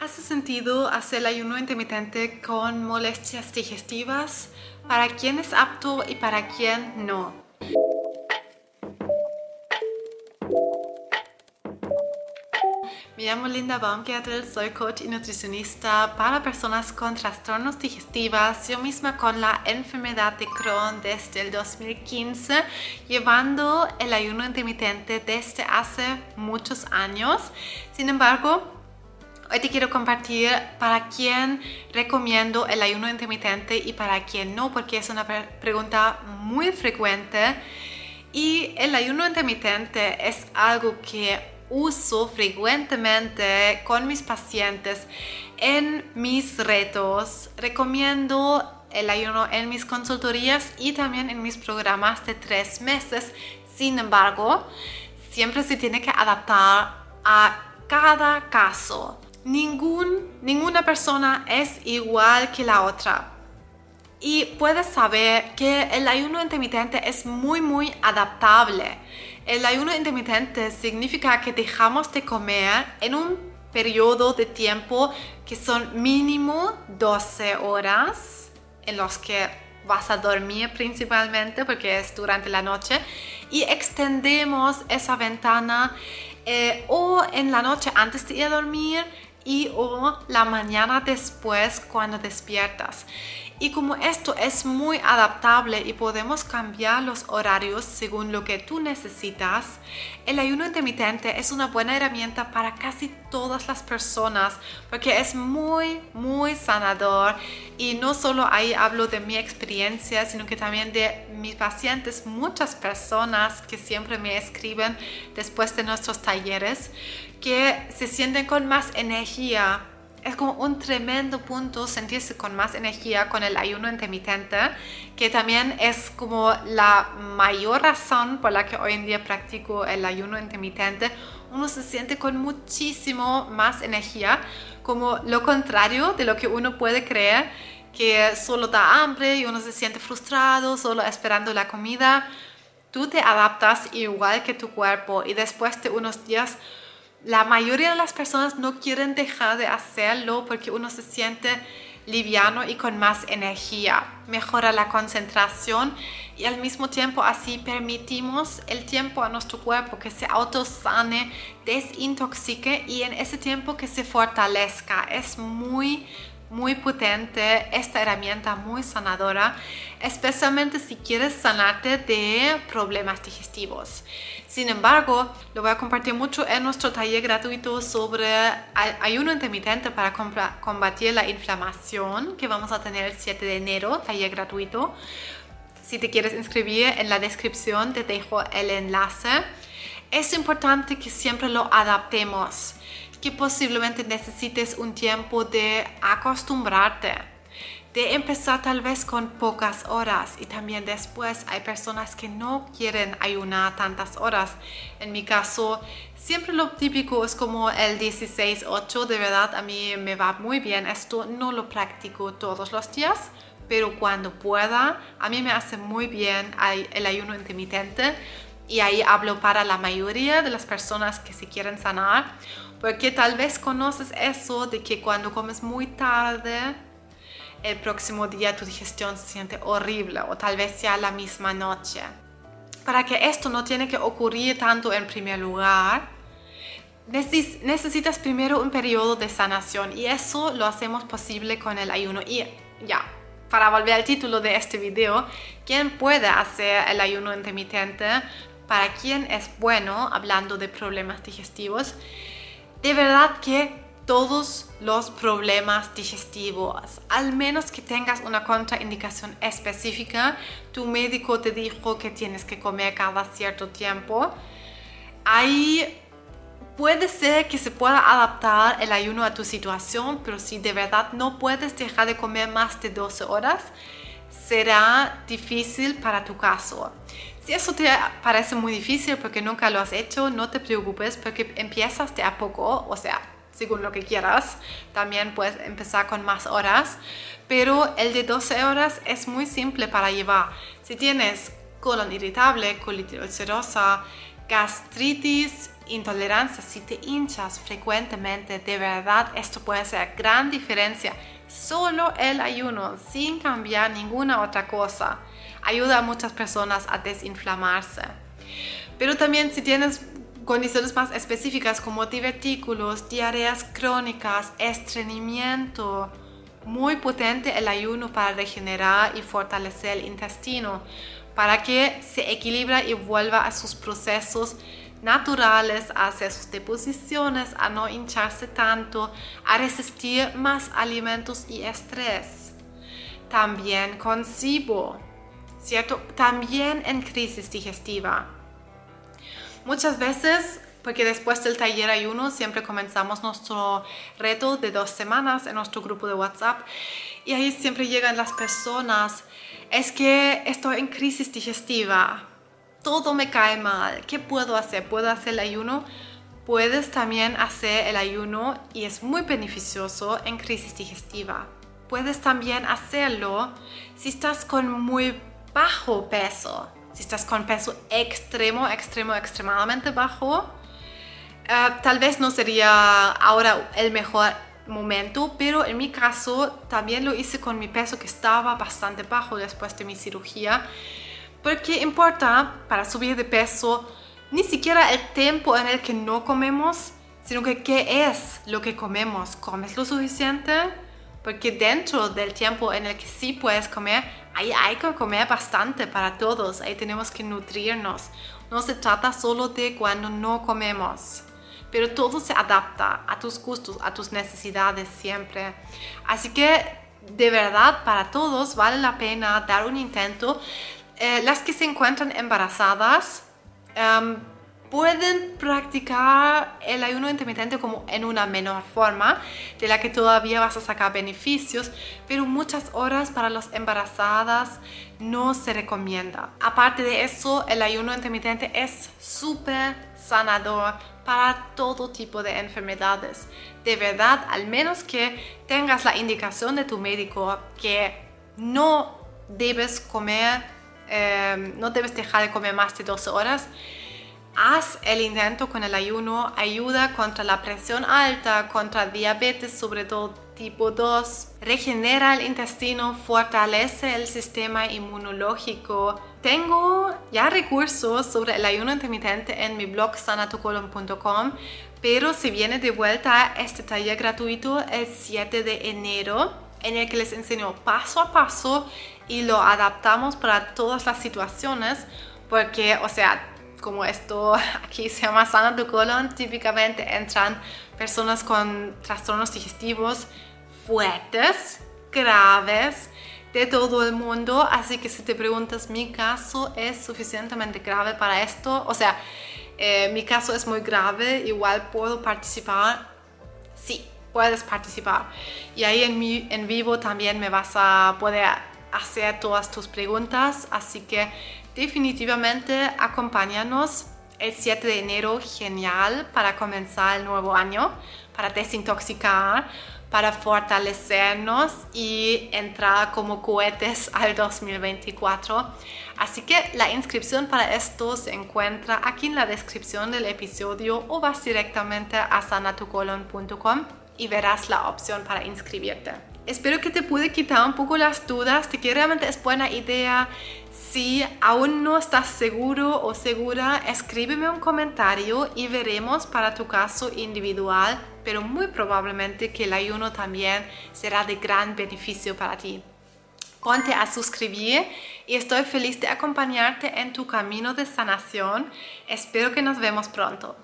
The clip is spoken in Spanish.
¿Hace sentido hacer el ayuno intermitente con molestias digestivas? ¿Para quién es apto y para quién no? Me llamo Linda Baumgartel, soy coach y nutricionista para personas con trastornos digestivos, yo misma con la enfermedad de Crohn desde el 2015, llevando el ayuno intermitente desde hace muchos años. Sin embargo, Hoy te quiero compartir para quién recomiendo el ayuno intermitente y para quién no, porque es una pregunta muy frecuente. Y el ayuno intermitente es algo que uso frecuentemente con mis pacientes en mis retos. Recomiendo el ayuno en mis consultorías y también en mis programas de tres meses. Sin embargo, siempre se tiene que adaptar a cada caso ningún, ninguna persona es igual que la otra. Y puedes saber que el ayuno intermitente es muy, muy adaptable. El ayuno intermitente significa que dejamos de comer en un periodo de tiempo que son mínimo 12 horas en los que vas a dormir principalmente porque es durante la noche y extendemos esa ventana eh, o en la noche antes de ir a dormir y o la mañana después cuando despiertas. Y como esto es muy adaptable y podemos cambiar los horarios según lo que tú necesitas, el ayuno intermitente es una buena herramienta para casi todas las personas porque es muy, muy sanador. Y no solo ahí hablo de mi experiencia, sino que también de mis pacientes, muchas personas que siempre me escriben después de nuestros talleres que se sienten con más energía. Es como un tremendo punto sentirse con más energía con el ayuno intermitente, que también es como la mayor razón por la que hoy en día practico el ayuno intermitente. Uno se siente con muchísimo más energía, como lo contrario de lo que uno puede creer, que solo da hambre y uno se siente frustrado, solo esperando la comida. Tú te adaptas igual que tu cuerpo y después de unos días la mayoría de las personas no quieren dejar de hacerlo porque uno se siente liviano y con más energía, mejora la concentración y al mismo tiempo así permitimos el tiempo a nuestro cuerpo que se autosane, desintoxique y en ese tiempo que se fortalezca. Es muy muy potente, esta herramienta muy sanadora, especialmente si quieres sanarte de problemas digestivos. Sin embargo, lo voy a compartir mucho en nuestro taller gratuito sobre ayuno intermitente para combatir la inflamación que vamos a tener el 7 de enero, taller gratuito. Si te quieres inscribir, en la descripción te dejo el enlace. Es importante que siempre lo adaptemos que posiblemente necesites un tiempo de acostumbrarte, de empezar tal vez con pocas horas y también después hay personas que no quieren ayunar tantas horas. En mi caso, siempre lo típico es como el 16-8, de verdad a mí me va muy bien. Esto no lo practico todos los días, pero cuando pueda, a mí me hace muy bien el ayuno intermitente y ahí hablo para la mayoría de las personas que se quieren sanar porque tal vez conoces eso de que cuando comes muy tarde, el próximo día tu digestión se siente horrible o tal vez sea la misma noche. Para que esto no tiene que ocurrir tanto en primer lugar, necesitas primero un periodo de sanación y eso lo hacemos posible con el ayuno. Y ya, para volver al título de este video, ¿quién puede hacer el ayuno intermitente? ¿Para quién es bueno hablando de problemas digestivos? De verdad que todos los problemas digestivos, al menos que tengas una contraindicación específica, tu médico te dijo que tienes que comer cada cierto tiempo, ahí puede ser que se pueda adaptar el ayuno a tu situación, pero si de verdad no puedes dejar de comer más de 12 horas, será difícil para tu caso. Si eso te parece muy difícil porque nunca lo has hecho, no te preocupes porque empiezas de a poco, o sea, según lo que quieras. También puedes empezar con más horas, pero el de 12 horas es muy simple para llevar. Si tienes colon irritable, colitis ulcerosa, gastritis intolerancia, si te hinchas frecuentemente, de verdad esto puede ser gran diferencia. Solo el ayuno, sin cambiar ninguna otra cosa, ayuda a muchas personas a desinflamarse. Pero también si tienes condiciones más específicas como divertículos, diarreas crónicas, estreñimiento, muy potente el ayuno para regenerar y fortalecer el intestino, para que se equilibre y vuelva a sus procesos naturales, a hacer sus deposiciones, a no hincharse tanto, a resistir más alimentos y estrés. También con SIBO, ¿cierto? También en crisis digestiva. Muchas veces porque después del taller ayuno siempre comenzamos nuestro reto de dos semanas en nuestro grupo de WhatsApp y ahí siempre llegan las personas, es que estoy en crisis digestiva, todo me cae mal, ¿qué puedo hacer? ¿Puedo hacer el ayuno? Puedes también hacer el ayuno y es muy beneficioso en crisis digestiva. Puedes también hacerlo si estás con muy bajo peso, si estás con peso extremo, extremo, extremadamente bajo, eh, tal vez no sería ahora el mejor momento, pero en mi caso también lo hice con mi peso que estaba bastante bajo después de mi cirugía, porque importa para subir de peso ni siquiera el tiempo en el que no comemos, sino que qué es lo que comemos. ¿Comes lo suficiente? Porque dentro del tiempo en el que sí puedes comer, ahí hay que comer bastante para todos, ahí tenemos que nutrirnos. No se trata solo de cuando no comemos pero todo se adapta a tus gustos, a tus necesidades siempre. Así que de verdad para todos vale la pena dar un intento. Eh, las que se encuentran embarazadas, em, pueden practicar el ayuno intermitente como en una menor forma, de la que todavía vas a sacar beneficios, pero muchas horas para las embarazadas no se recomienda. Aparte de eso, el ayuno intermitente es súper sanador para todo tipo de enfermedades. De verdad, al menos que tengas la indicación de tu médico que no debes comer, eh, no debes dejar de comer más de 12 horas, Haz el intento con el ayuno, ayuda contra la presión alta, contra diabetes, sobre todo tipo 2, regenera el intestino, fortalece el sistema inmunológico. Tengo ya recursos sobre el ayuno intermitente en mi blog sanatucolon.com, pero se viene de vuelta este taller gratuito el 7 de enero en el que les enseño paso a paso y lo adaptamos para todas las situaciones porque, o sea, como esto aquí se llama sana tu colon, típicamente entran personas con trastornos digestivos fuertes, graves, de todo el mundo. Así que si te preguntas, mi caso es suficientemente grave para esto, o sea, eh, mi caso es muy grave, igual puedo participar. Sí, puedes participar. Y ahí en, mi, en vivo también me vas a poder hacer todas tus preguntas. Así que definitivamente acompáñanos el 7 de enero, genial para comenzar el nuevo año, para desintoxicar, para fortalecernos y entrar como cohetes al 2024. Así que la inscripción para esto se encuentra aquí en la descripción del episodio o vas directamente a sanatucolon.com y verás la opción para inscribirte. Espero que te pude quitar un poco las dudas de que realmente es buena idea si aún no estás seguro o segura, escríbeme un comentario y veremos para tu caso individual, pero muy probablemente que el ayuno también será de gran beneficio para ti. Ponte a suscribir y estoy feliz de acompañarte en tu camino de sanación. Espero que nos vemos pronto.